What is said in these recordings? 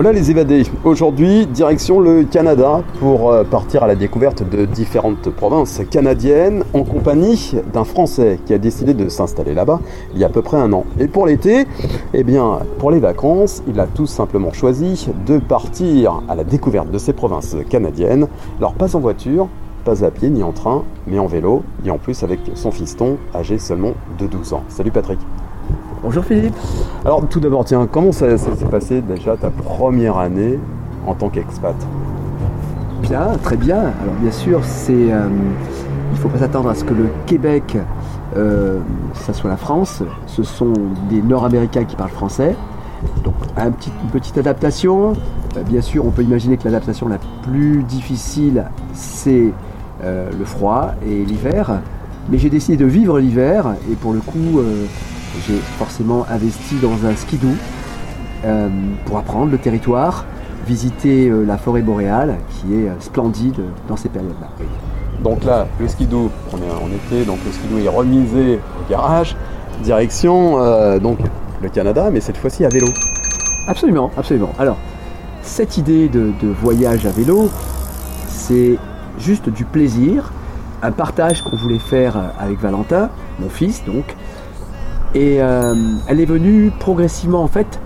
Voilà les évadés. Aujourd'hui, direction le Canada pour euh, partir à la découverte de différentes provinces canadiennes en compagnie d'un Français qui a décidé de s'installer là-bas il y a à peu près un an. Et pour l'été, eh bien, pour les vacances, il a tout simplement choisi de partir à la découverte de ces provinces canadiennes. Alors pas en voiture, pas à pied ni en train, mais en vélo, et en plus avec son fiston âgé seulement de 12 ans. Salut Patrick. Bonjour Philippe. Alors tout d'abord, tiens, comment ça, s'est passé déjà ta première année en tant qu'expat? Bien, très bien. Alors bien sûr, c'est, euh, il ne faut pas s'attendre à ce que le Québec, euh, ça soit la France. Ce sont des Nord-Américains qui parlent français. Donc un petit, une petite adaptation. Euh, bien sûr, on peut imaginer que l'adaptation la plus difficile, c'est le froid et l'hiver. Mais j'ai décidé de vivre l'hiver et pour le coup, j'ai forcément investi dans un skidoo euh, pour apprendre le territoire, visiter euh, la forêt boréale qui est euh, splendide dans ces périodes-là. Donc là, le skidoo, on est en été, donc le skidoo est remisé au garage, direction donc le Canada, mais cette fois-ci à vélo. Absolument, absolument. Alors, cette idée de voyage à vélo, c'est juste du plaisir, un partage qu'on voulait faire avec Valentin, mon fils donc, et euh, elle est venue progressivement en fait.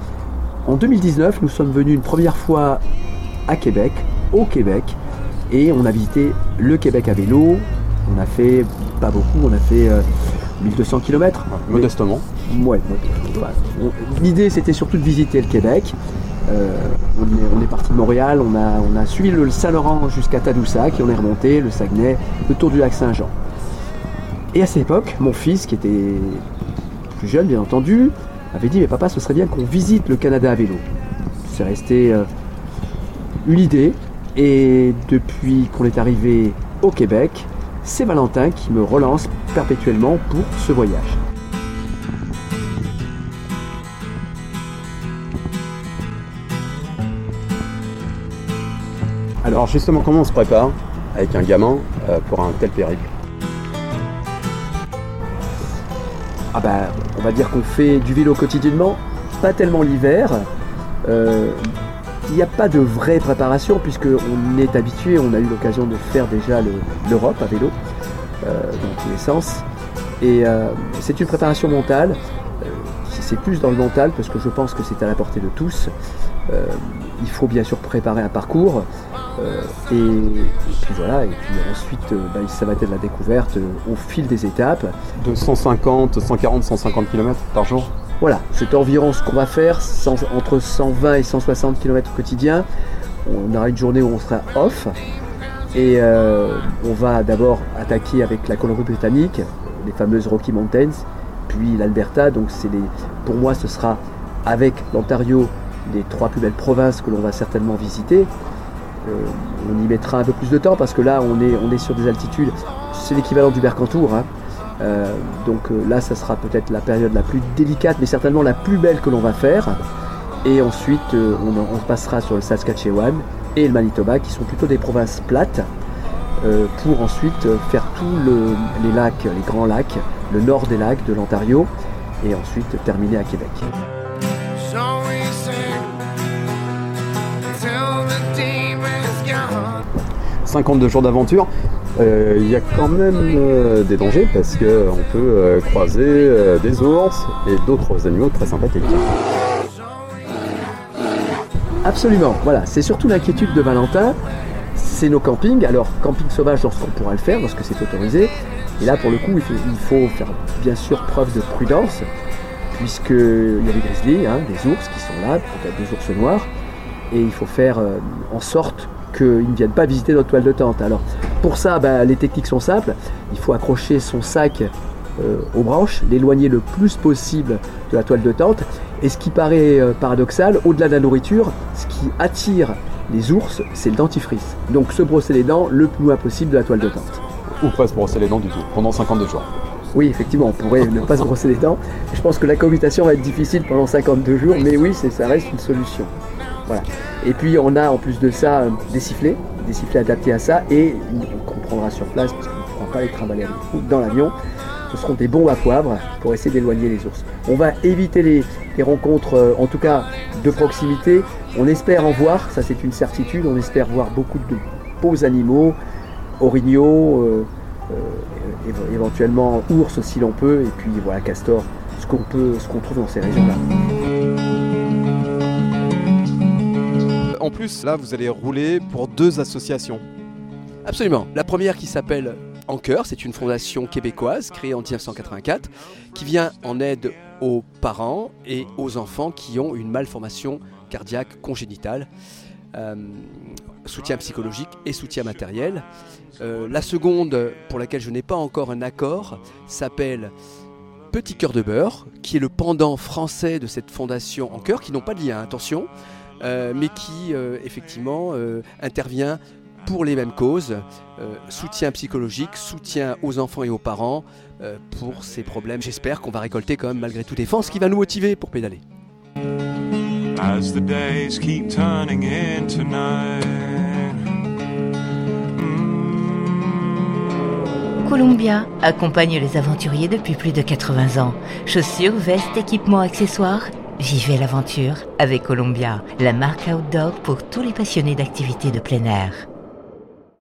En 2019, nous sommes venus une première fois à Québec, au Québec, et on a visité le Québec à vélo. On a fait pas beaucoup, on a fait 1200 km. Modestement. Ouais, L'idée c'était surtout de visiter le Québec. Euh, on, est, parti de Montréal, on a, on a suivi le Saint-Laurent jusqu'à Tadoussac et on est remonté le Saguenay, le tour du lac Saint-Jean. Et à cette époque, mon fils, qui était jeune bien entendu, avait dit mais papa ce serait bien qu'on visite le Canada à vélo. C'est resté euh, une idée et depuis qu'on est arrivé au Québec, c'est Valentin qui me relance perpétuellement pour ce voyage. Alors justement comment on se prépare avec un gamin euh, pour un tel périple? Ah bah, on va dire qu'on fait du vélo quotidiennement, pas tellement l'hiver. Euh, il n'y a pas de vraie préparation puisqu'on est habitué, on a eu l'occasion de faire déjà l'Europe à vélo, euh, dans tous les sens. Et euh, c'est une préparation mentale. C'est plus dans le mental parce que je pense que c'est à la portée de tous. il faut bien sûr préparer un parcours. Euh, et, puis voilà, et puis ensuite, euh, bah, ça va être de la découverte euh, au fil des étapes. De 150, 140, 150 km par jour? Voilà, c'est environ ce qu'on va faire, entre 120 et 160 km au quotidien. On aura une journée où on sera off. Et on va d'abord attaquer avec la Colombie-Britannique, les fameuses Rocky Mountains, puis l'Alberta. Donc c'est les, pour moi, ce sera avec l'Ontario les trois plus belles provinces que l'on va certainement visiter. Euh, on y mettra un peu plus de temps parce que là on est, on est sur des altitudes, c'est l'équivalent du Mercantour. Hein. Euh, donc euh, là ça sera peut-être la période la plus délicate mais certainement la plus belle que l'on va faire. Et ensuite on, passera sur le Saskatchewan et le Manitoba qui sont plutôt des provinces plates pour ensuite faire tous les lacs, les grands lacs, le nord des lacs de l'Ontario et ensuite terminer à Québec. 52 jours d'aventure, euh, il y a quand même euh, des dangers parce qu'on peut euh, croiser des ours et d'autres animaux très sympathiques. Absolument, voilà, c'est surtout l'inquiétude de Valentin, nos campings. Alors, camping sauvage lorsqu'on pourra le faire, lorsque c'est autorisé. Et là, pour le coup, il faut, faire bien sûr preuve de prudence, puisqu'il y a des grizzlies, hein, des ours qui sont là, peut-être des ours noirs, et il faut faire en sorte qu'ils ne viennent pas visiter notre toile de tente. Alors pour ça, bah, les techniques sont simples. Il faut accrocher son sac euh, aux branches, l'éloigner le plus possible de la toile de tente. Et ce qui paraît euh, paradoxal, au-delà de la nourriture, ce qui attire les ours, c'est le dentifrice. Donc se brosser les dents le plus loin possible de la toile de tente. Ou pas se brosser les dents du tout, pendant 52 jours. Oui, effectivement, on pourrait ne pas se brosser les dents. Je pense que la cohabitation va être difficile pendant 52 jours, mais oui, ça reste une solution. Voilà. Et puis on a en plus de ça euh, des sifflets, des sifflets adaptés à ça, et on prendra sur place parce qu'on ne pourra pas les trimballer dans l'avion. Ce seront des bombes à poivre pour essayer d'éloigner les ours. On va éviter les, rencontres, euh, en tout cas de proximité. On espère en voir, ça c'est une certitude, on espère voir beaucoup de beaux animaux, orignaux, euh, éventuellement ours si l'on peut, et puis voilà, castor, ce qu'on peut, ce qu'on trouve dans ces régions-là. En plus, là, vous allez rouler pour deux associations. Absolument. La première qui s'appelle Anchor, c'est une fondation québécoise créée en 1984 qui vient en aide aux parents et aux enfants qui ont une malformation cardiaque congénitale. Euh, soutien psychologique et soutien matériel. Euh, la seconde, pour laquelle je n'ai pas encore un accord, s'appelle Petit Cœur de Beurre, qui est le pendant français de cette fondation Anchor, qui n'ont pas de lien, attention, euh, mais qui effectivement intervient pour les mêmes causes, soutien psychologique, soutien aux enfants et aux parents pour ces problèmes. J'espère qu'on va récolter quand même malgré tout des fonds, ce qui va nous motiver pour pédaler. Columbia accompagne les aventuriers depuis plus de 80 ans. Chaussures, vestes, équipements, accessoires, Vivez l'aventure avec Columbia, la marque outdoor pour tous les passionnés d'activités de plein air.